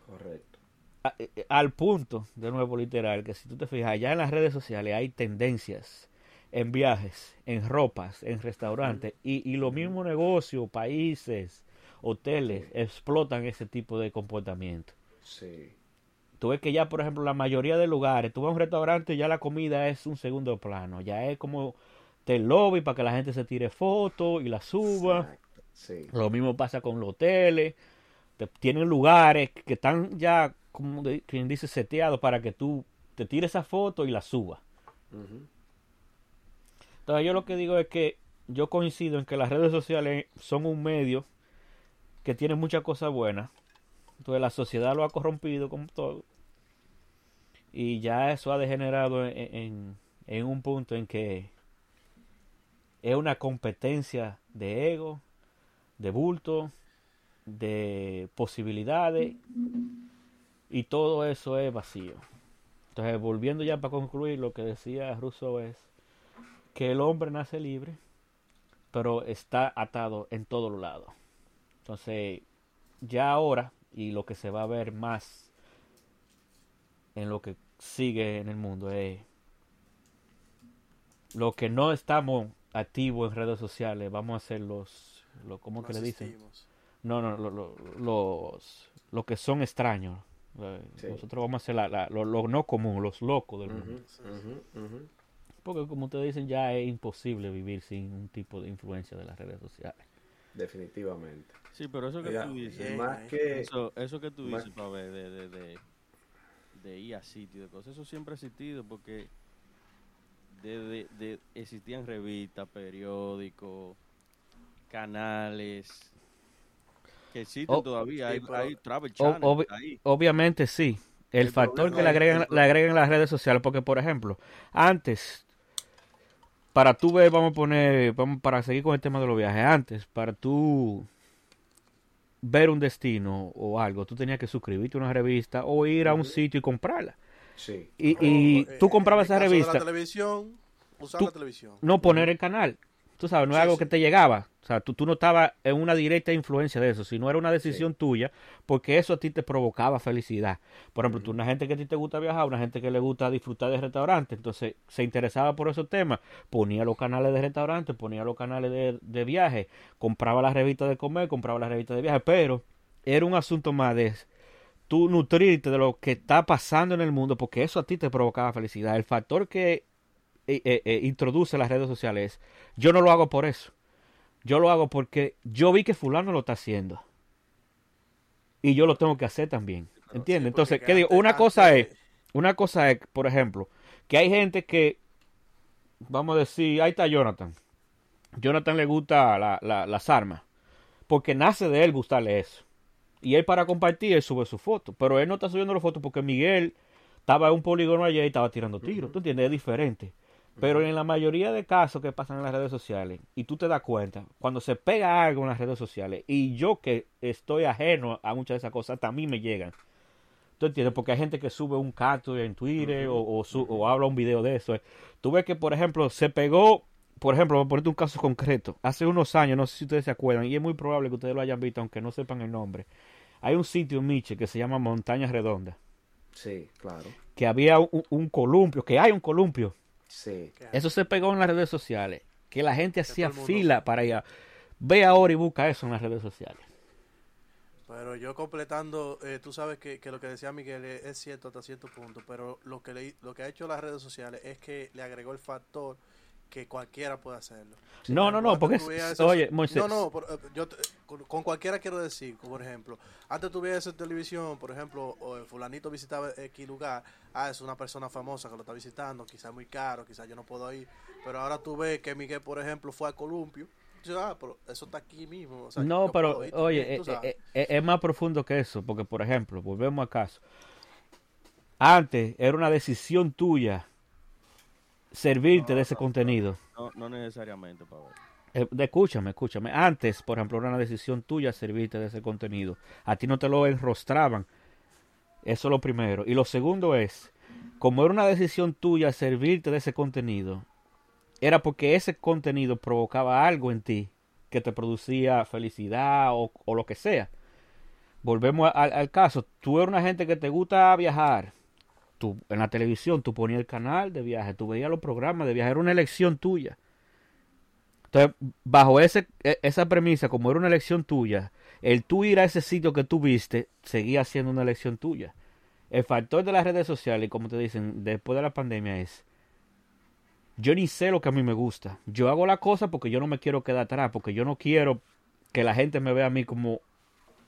Correcto. a- eh, al punto, de nuevo literal, que si tú te fijas, ya en las redes sociales hay tendencias en viajes, en ropas, en restaurantes, y, y los mismos negocios, países, hoteles, explotan ese tipo de comportamiento. Sí. Tú ves que ya, por ejemplo, la mayoría de lugares, tú vas a un restaurante y ya la comida es un segundo plano, ya es como del lobby para que la gente se tire fotos y la suba. Exacto. Sí. Lo mismo pasa con los hoteles. Te- tienen lugares que están ya, como de- quien dice, seteados para que tú te tires esa foto y la subas. Entonces yo lo que digo es que yo coincido en que las redes sociales son un medio que tiene muchas cosas buenas. Entonces la sociedad lo ha corrompido como todo. Y ya eso ha degenerado en, en- en un punto en que es una competencia de ego, de bulto, de posibilidades y todo eso es vacío. Entonces volviendo ya para concluir lo que decía Russo es que el hombre nace libre, pero está atado en todos los lados. Entonces, ya ahora, y lo que se va a ver más en lo que sigue en el mundo es lo que no estamos activos en redes sociales, vamos a hacer los, lo, ¿cómo que le dicen? No, no, lo, lo, los, lo que son extraños. Sí. Nosotros vamos a hacer la, la, lo, lo, no común, los locos del mundo. Porque como ustedes dicen, ya es imposible vivir sin un tipo de influencia de las redes sociales. Definitivamente. Sí, pero eso que Mira, tú dices, bien, más ahí. que eso, eso que tú dices, para ver, de, de, de, de ir a sitio, de cosas, eso siempre ha existido porque de, de, de- existían revistas, periódicos, canales que existen Oh, todavía, sí, hay, pero- hay travel ahí. Obviamente sí. El, El factor que le agregan, le agregan las redes sociales, porque por ejemplo, antes, para tú ver, vamos a poner, vamos para seguir con el tema de los viajes, antes, para tú ver un destino o algo, tú tenías que suscribirte a una revista o ir a un sitio y comprarla. sí. Y, y tú en comprabas el esa caso de revista, La televisión, usar Tú- la televisión. no poner el canal. Tú sabes, no es Sí, algo sí. que te llegaba. O sea, tú, tú no estabas en una directa influencia de eso, sino era una decisión tuya, porque eso a ti te provocaba felicidad. Por ejemplo, tú, una gente que a ti te gusta viajar, una gente que le gusta disfrutar de restaurantes, entonces se interesaba por esos temas, ponía los canales de restaurantes, ponía los canales de, de viaje, compraba las revistas de comer, compraba las revistas de viaje, pero era un asunto más de tú nutrirte de lo que está pasando en el mundo, porque eso a ti te provocaba felicidad. El factor que eh, eh, eh, introduce las redes sociales es, yo no lo hago por eso. Yo lo hago porque yo vi que fulano lo está haciendo. Y yo lo tengo que hacer también. ¿Entiendes? sí, Entonces, ¿qué digo? Una cosa es, una cosa es, por ejemplo, que hay gente que, vamos a decir, ahí está Jonathan. Jonathan le gusta la- la- las armas. Porque nace de él gustarle eso. Y él para compartir, él sube su foto. Pero él no está subiendo la foto porque Miguel estaba en un polígono ayer y estaba tirando tiros. ¿Tú entiendes? Es diferente. Pero en la mayoría de casos que pasan en las redes sociales, y tú te das cuenta, cuando se pega algo en las redes sociales, y yo que estoy ajeno a muchas de esas cosas, también me llegan. ¿Tú entiendes? Porque hay gente que sube un capture en Twitter o, o su- o habla un video de eso. Tú ves que, por ejemplo, se pegó, por ejemplo, voy a ponerte un caso concreto. Hace unos años, no sé si ustedes se acuerdan, y es muy probable que ustedes lo hayan visto, aunque no sepan el nombre. Hay un sitio en Miche que se llama Montaña Redonda, Sí, claro. que había un, un columpio, que hay un columpio. Sí. Eso se pegó en las redes sociales, que la gente Que hacía fila para ir a... Ve ahora y busca eso en las redes sociales. Pero yo completando, eh, tú sabes que, que lo que decía Miguel es, es cierto hasta cierto punto, pero lo que, le, lo que ha hecho las redes sociales es que le agregó el factor que cualquiera puede hacerlo. no, no, no, porque... es- eso- Oye, Moisés, No, no, por- eh, yo con, con cualquiera quiero decir, por ejemplo, antes tú veías en televisión, por ejemplo, o el fulanito visitaba X lugar, ah, es una persona famosa que lo está visitando, quizás muy caro, quizás yo no puedo ir, pero ahora tú ves que Miguel, por ejemplo, fue a Columpio, ah, pero eso está aquí mismo. o sea, No, pero oye, eh, eh, eh, es más profundo que eso, porque por ejemplo, volvemos al caso. Antes era una decisión tuya servirte No, de ese no, contenido. No, no necesariamente, ver. Eh, escúchame, escúchame. Antes, por ejemplo, era una decisión tuya servirte de ese contenido. A ti no te lo enrostraban. Eso es lo primero. Y lo segundo es, como era una decisión tuya servirte de ese contenido, era porque ese contenido provocaba algo en ti que te producía felicidad o, o lo que sea. Volvemos a- al caso. Tú eres una gente que te gusta viajar. En la televisión tú ponías el canal de viaje, tú veías los programas de viaje, era una elección tuya. Entonces, bajo ese, e- esa premisa, como era una elección tuya, el tú ir a ese sitio que tú viste, seguía siendo una elección tuya. El factor de las redes sociales, como te dicen, después de la pandemia es, yo ni sé lo que a mí me gusta. Yo hago la cosa porque yo no me quiero quedar atrás, porque yo no quiero que la gente me vea a mí como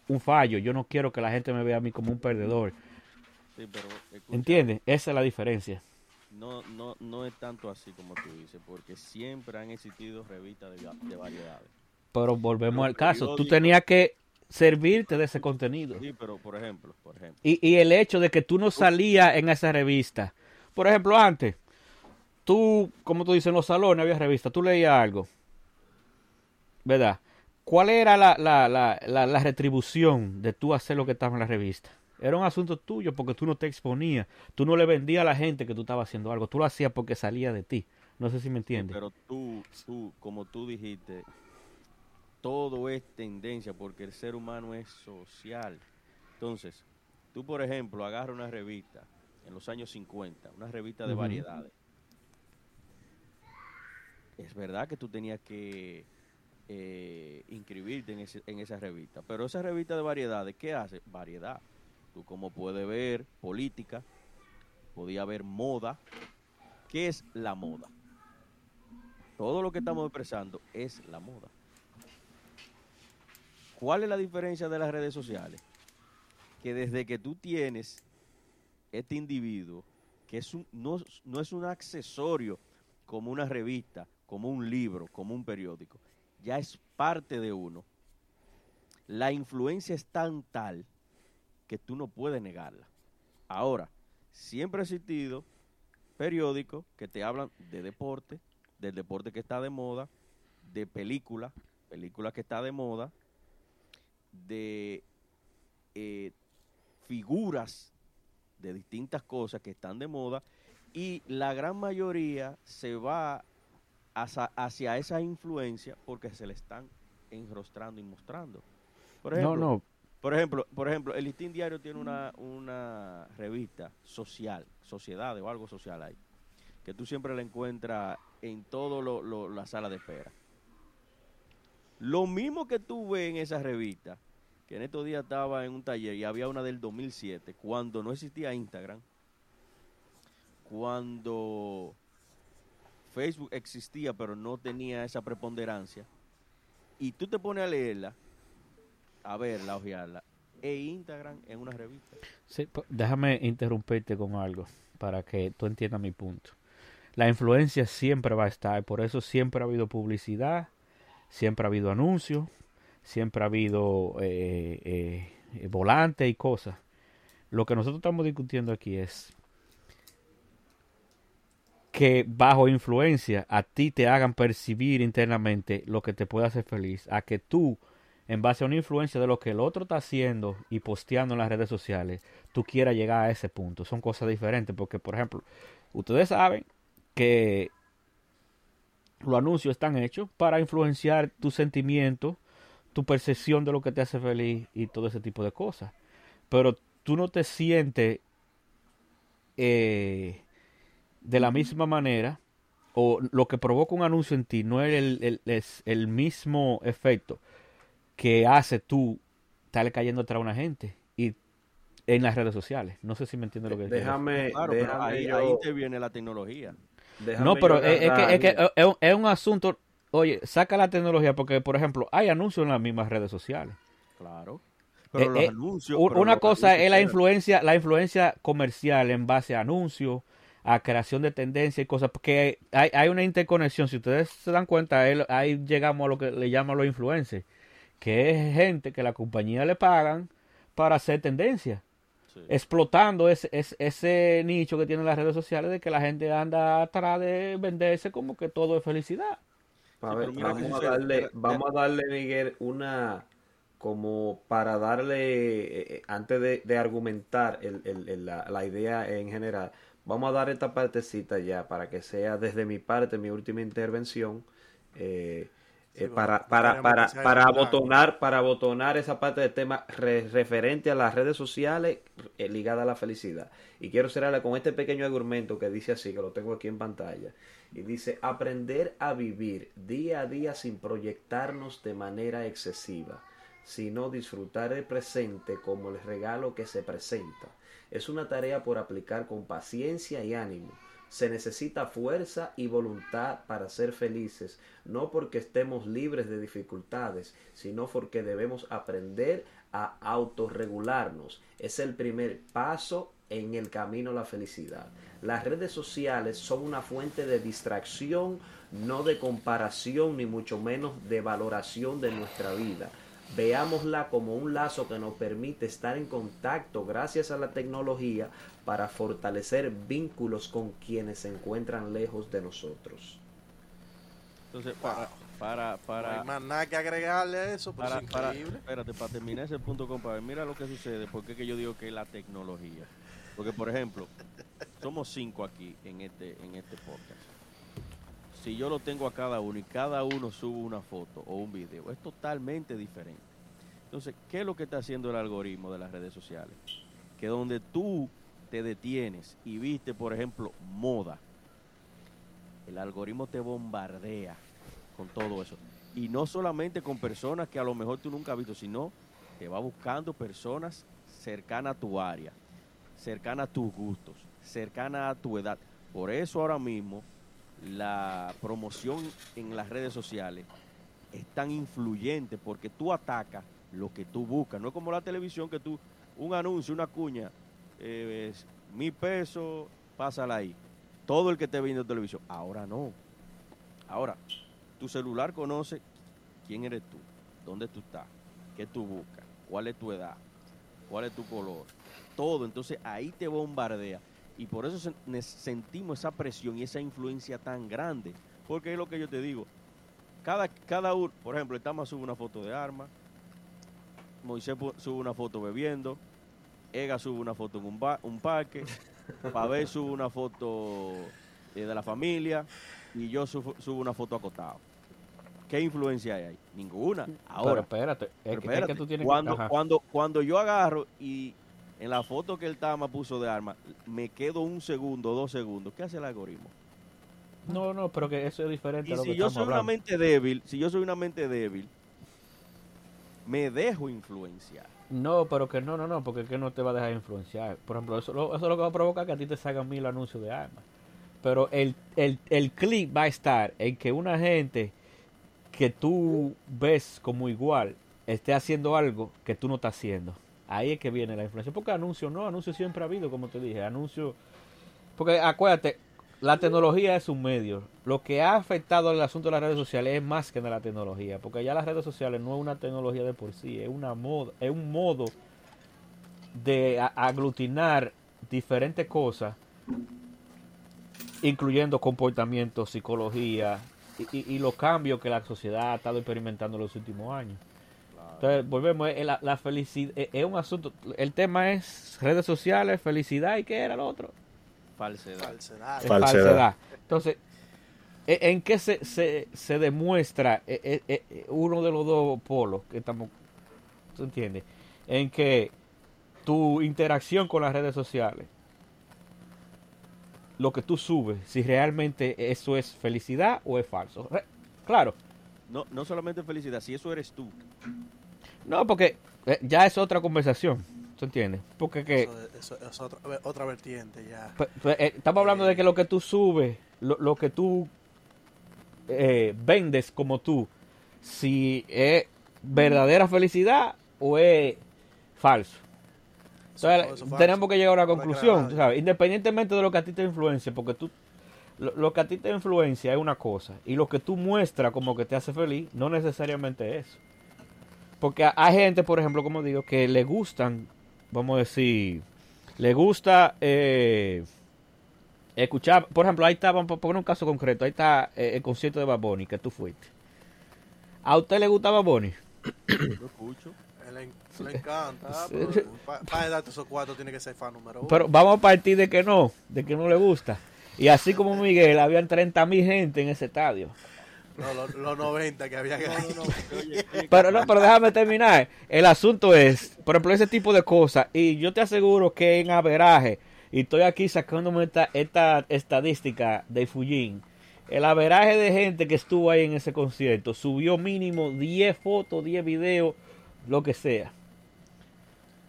un fallo, yo no quiero que la gente me vea a mí como un perdedor. Sí, pero escucha, ¿Entiendes? Esa es la diferencia. No, no, no es tanto así como tú dices, porque siempre han existido revistas de, de variedades. Pero volvemos al caso, tú tenías que servirte de ese contenido. Sí, pero por ejemplo, por ejemplo, Y, y el hecho de que tú no salías en esa revista. Por ejemplo, antes, tú, como tú dices, en los salones había revistas, tú leías algo. ¿Verdad? ¿Cuál era la, la, la, la, la retribución de tú hacer lo que estaba en la revista? Era un asunto tuyo porque tú no te exponías. Tú no le vendías a la gente que tú estabas haciendo algo. Tú lo hacías porque salía de ti. No sé si me entiende. Pero tú, tú, como tú dijiste, todo es tendencia porque el ser humano es social. Entonces, tú, por ejemplo, agarras una revista en los años 50, una revista de variedades. Es verdad que tú tenías que eh, inscribirte en, ese- en esa revista, pero esa revista de variedades, ¿qué hace? Variedad. Tú como puedes ver política, podía ver moda. ¿Qué es la moda? Todo lo que estamos expresando es la moda. ¿Cuál es la diferencia de las redes sociales? Que desde que tú tienes este individuo, que es un- no, no es un accesorio como una revista, como un libro, como un periódico, ya es parte de uno. La influencia es tan tal que tú no puedes negarla. Ahora, siempre ha existido periódicos que te hablan de deporte, del deporte que está de moda, de película, película que está de moda, de eh, figuras de distintas cosas que están de moda y la gran mayoría se va hacia, hacia esa influencia porque se le están enrostrando y mostrando. Por no, no. Por ejemplo, por ejemplo, el Listín Diario tiene una, una revista social, sociedades o algo social ahí, que tú siempre la encuentras en toda la sala de espera. Lo mismo que tú ves en esa revista, que en estos días estaba en un taller y había una del 2007, cuando no existía Instagram, cuando Facebook existía pero no tenía esa preponderancia, y tú te pones a leerla, a verla, ojearla, e Instagram en una revista. Sí, déjame interrumpirte con algo para que tú entiendas mi punto. La influencia siempre va a estar, por eso siempre ha habido publicidad, siempre ha habido anuncios, siempre ha habido eh, eh, volantes y cosas. Lo que nosotros estamos discutiendo aquí es que bajo influencia a ti te hagan percibir internamente lo que te puede hacer feliz, a que tú, en base a una influencia de lo que el otro está haciendo y posteando en las redes sociales, tú quieras llegar a ese punto. Son cosas diferentes, porque, por ejemplo, ustedes saben que los anuncios están hechos para influenciar tu sentimiento, tu percepción de lo que te hace feliz y todo ese tipo de cosas. Pero tú no te sientes eh, de la misma manera o lo que provoca un anuncio en ti no es el, el- es el mismo efecto que hace tú estar cayendo atrás a una gente y en las redes sociales. No sé si me entiendes lo que. Déjame, Claro, pero déjame ahí, yo- ahí te viene la tecnología. déjame No, pero es, es que, es, que es, un- es un asunto. Oye, saca la tecnología porque, por ejemplo, hay anuncios en las mismas redes sociales. Claro. Pero Eh, los eh, anuncios. Un- pero Una los cosa anuncios es la influencia, la influencia comercial en base a anuncios, a creación de tendencia y cosas, porque hay, hay una interconexión. Si ustedes se dan cuenta, ahí, ahí llegamos a lo que le llaman los influencers, que es gente que la compañía le pagan para hacer tendencia, Sí. explotando ese, ese, ese nicho que tienen las redes sociales de que la gente anda atrás de venderse como que todo es felicidad. A ver, qué vamos a darle, vamos a darle, Miguel, una como para darle, eh, eh, antes de, de argumentar el- el- el- la, la idea en general, vamos a dar esta partecita ya para que sea desde mi parte mi última intervención. eh, eh, para, para, para, para abotonar, para abotonar esa parte del tema re- referente a las redes sociales eh, ligada a la felicidad. Y quiero cerrarla con este pequeño argumento que dice así, que lo tengo aquí en pantalla. Y dice, aprender a vivir día a día sin proyectarnos de manera excesiva, sino disfrutar el presente como el regalo que se presenta. Es una tarea por aplicar con paciencia y ánimo. Se necesita fuerza y voluntad para ser felices, no porque estemos libres de dificultades, sino porque debemos aprender a autorregularnos. Es el primer paso en el camino a la felicidad. Las redes sociales son una fuente de distracción, no de comparación ni mucho menos de valoración de nuestra vida. Veámosla como un lazo que nos permite estar en contacto gracias a la tecnología para fortalecer vínculos con quienes se encuentran lejos de nosotros. Entonces, para, para, No para, hay más nada que agregarle a eso, pero para, es para- increíble. espérate, para terminar ese punto, compadre, mira lo que sucede, porque es que yo digo que es la tecnología. Porque, por ejemplo, somos cinco aquí en este, en este podcast. Si yo lo tengo a cada uno y cada uno sube una foto o un video, es totalmente diferente. Entonces, ¿qué es lo que está haciendo el algoritmo de las redes sociales? Que donde tú te detienes y viste, por ejemplo, moda, el algoritmo te bombardea con todo eso. Y no solamente con personas que a lo mejor tú nunca has visto, sino te va buscando personas cercanas a tu área, cercanas a tus gustos, cercanas a tu edad. Por eso ahora mismo la promoción en las redes sociales es tan influyente porque tú atacas lo que tú buscas. No es como la televisión que tú, un anuncio, una cuña, eh, es mil pesos, pásala ahí. Todo el que esté viendo televisión. Ahora no. Ahora, tu celular conoce quién eres tú, dónde tú estás, qué tú buscas, cuál es tu edad, cuál es tu color. Todo. Entonces ahí te bombardea. Y por eso se- sentimos esa presión y esa influencia tan grande. Porque es lo que yo te digo. Cada, cada uno, por ejemplo, Tama sube una foto de armas, Moisés sube una foto bebiendo, Ega sube una foto en un, ba- un parque, Pavel sube una foto eh, de la familia y yo subo, subo una foto acotado. ¿Qué influencia hay ahí? Ninguna. Pero Ahora, espérate, es pero que, es espérate, que tú tienes que- cuando, ajá. cuando, cuando yo agarro y en la foto que el Tama puso de arma, me quedo un segundo, dos segundos, ¿qué hace el algoritmo? No, no, pero que eso es diferente Y a lo si que yo soy una hablando. mente débil, si yo soy una mente débil, me dejo influenciar. No, pero que no, no, no, porque que no te va a dejar influenciar. Por ejemplo, eso, eso es lo que va a provocar que a ti te salgan mil anuncios de armas. Pero el, el, el clic va a estar en que una gente que tú ves como igual esté haciendo algo que tú no estás haciendo. Ahí es que viene la influencia. Porque anuncios no, anuncios siempre ha habido, como te dije. Anuncios. Porque acuérdate, la tecnología es un medio. Lo que ha afectado al asunto de las redes sociales es más que de la tecnología. Porque ya las redes sociales no es una tecnología de por sí, es una moda, es un modo de aglutinar diferentes cosas, incluyendo comportamiento, psicología y, y- y los cambios que la sociedad ha estado experimentando en los últimos años. Entonces, volvemos, es la, la felicidad, es, es un asunto, el tema es redes sociales, felicidad y qué era lo otro. Falsedad. Falsedad. Es Falsedad. Entonces, ¿e- ¿en qué se, se, se demuestra eh, eh, uno de los dos polos que estamos, ¿tú entiendes? En que tu interacción con las redes sociales, lo que tú subes, si realmente eso es felicidad o es falso. Re- claro, No, no solamente felicidad, si eso eres tú. No, porque eh, ya es otra conversación, ¿tú entiendes? Porque que... Eso, eso es otra, vertiente ya. Eh, Estamos hablando de que lo que tú subes, lo, lo que tú eh, vendes como tú, si es verdadera felicidad o es falso. Eso- Entonces, eso es falso. tenemos que llegar a una conclusión, tú. ¿sabes? independientemente de lo que a ti te influencia, porque tú, lo, lo que a ti te influencia es una cosa, y lo que tú muestras como que te hace feliz, no necesariamente es eso. Porque ha- hay gente, por ejemplo, como digo, que le gustan, vamos a decir, le gusta eh, escuchar, por ejemplo, ahí está, vamos a poner un caso concreto, ahí está eh, el concierto de Bad Bunny que tú fuiste. ¿A usted le gusta Bad Bunny? Yo escucho. Le, le encanta. Para darte esos cuatro tiene que ser fan número uno. Pero vamos a partir de que no, de que no le gusta. Y así como Miguel, habían 30 mil gente en ese estadio. No, los, los 90 que había que No, no, no, porque, oye, oye, Pero no, pero déjame terminar. El asunto es, por ejemplo, ese tipo de cosas. Y yo te aseguro que en averaje, y estoy aquí sacándome esta, esta estadística de Fujin, el averaje de gente que estuvo ahí en ese concierto subió mínimo 10 fotos, 10 videos, lo que sea.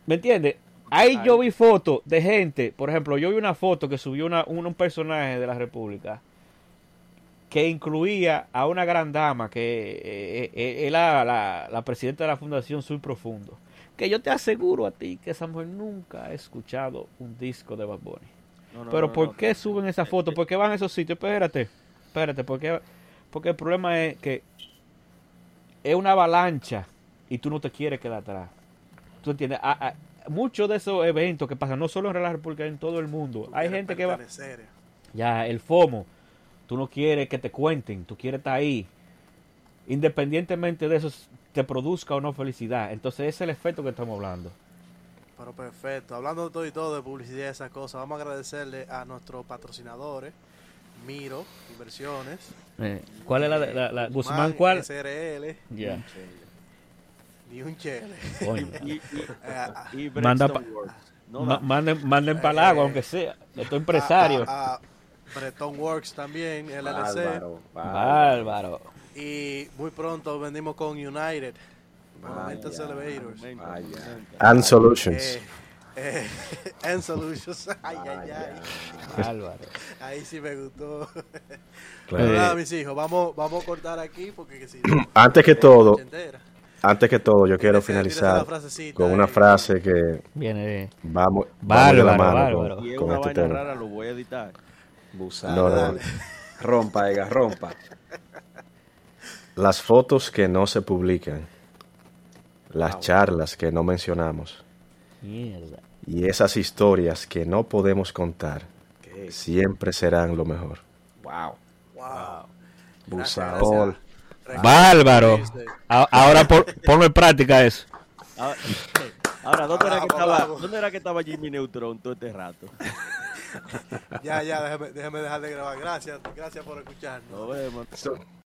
¿Me entiendes? Ahí yo vi fotos de gente, por ejemplo, yo vi una foto que subió una, un, un personaje de la República que incluía a una gran dama que eh, eh, es la, la, la presidenta de la Fundación Sur Profundo. Que yo te aseguro a ti que esa mujer nunca ha escuchado un disco de Bad Bunny. no, no, Pero no, ¿por no. qué suben esa foto? ¿Por qué van a esos sitios? Espérate, espérate, porque, porque el problema es que es una avalancha y tú no te quieres quedar atrás. ¿Tú entiendes? A- a- muchos de esos eventos que pasan, no solo en la República, en todo el mundo, Tú hay gente que va... Ya, el FOMO. Tú no quieres que te cuenten, tú quieres estar ahí. Independientemente de eso, te produzca o no felicidad. Entonces, ese es el efecto que estamos hablando. Pero perfecto. Hablando de todo y todo, de publicidad y esas cosas, vamos a agradecerle a nuestros patrocinadores. Miro Inversiones. Eh, ¿Cuál es la, de- la, la- Guzmán? Guzmán ¿Cuál? SRL, Ya. ni un chele. Coño. Y, y, y Manda pa-. No Ma- manden manden para el agua, Eh, aunque sea. A, a- a Breton Works también, LLC. Bárbaro, Bárbaro. Y muy pronto vendimos con United. Vaya. Elevators. And Solutions. Eh, eh, and Solutions. Ay, ay, ay. Bárbaro. Ahí sí me gustó. Claro. Nada, mis hijos, vamos, vamos a cortar aquí porque que si no, Antes que eh, todo, antes que todo, yo quiero finalizar con una frase que Viene. vamos, vamos de la mano bárbaro. con, Y es con una este vaina tema. rara, lo voy a editar. Busado. No, no, Dale. Rompa, Ega, rompa. Las fotos que no se publican, las charlas que no mencionamos Mierda. y esas historias que no podemos contar ¿Qué? siempre serán lo mejor. Wow. Wow. Gracias. Bárbaro. Ahora por, ponlo en práctica eso. Ahora, ahora, ¿dónde, era que estaba. ¿dónde era que estaba Jimmy Neutron todo este rato? Ya, ya, déjame, déjame dejar de grabar. Gracias, gracias por escucharnos. Nos vemos.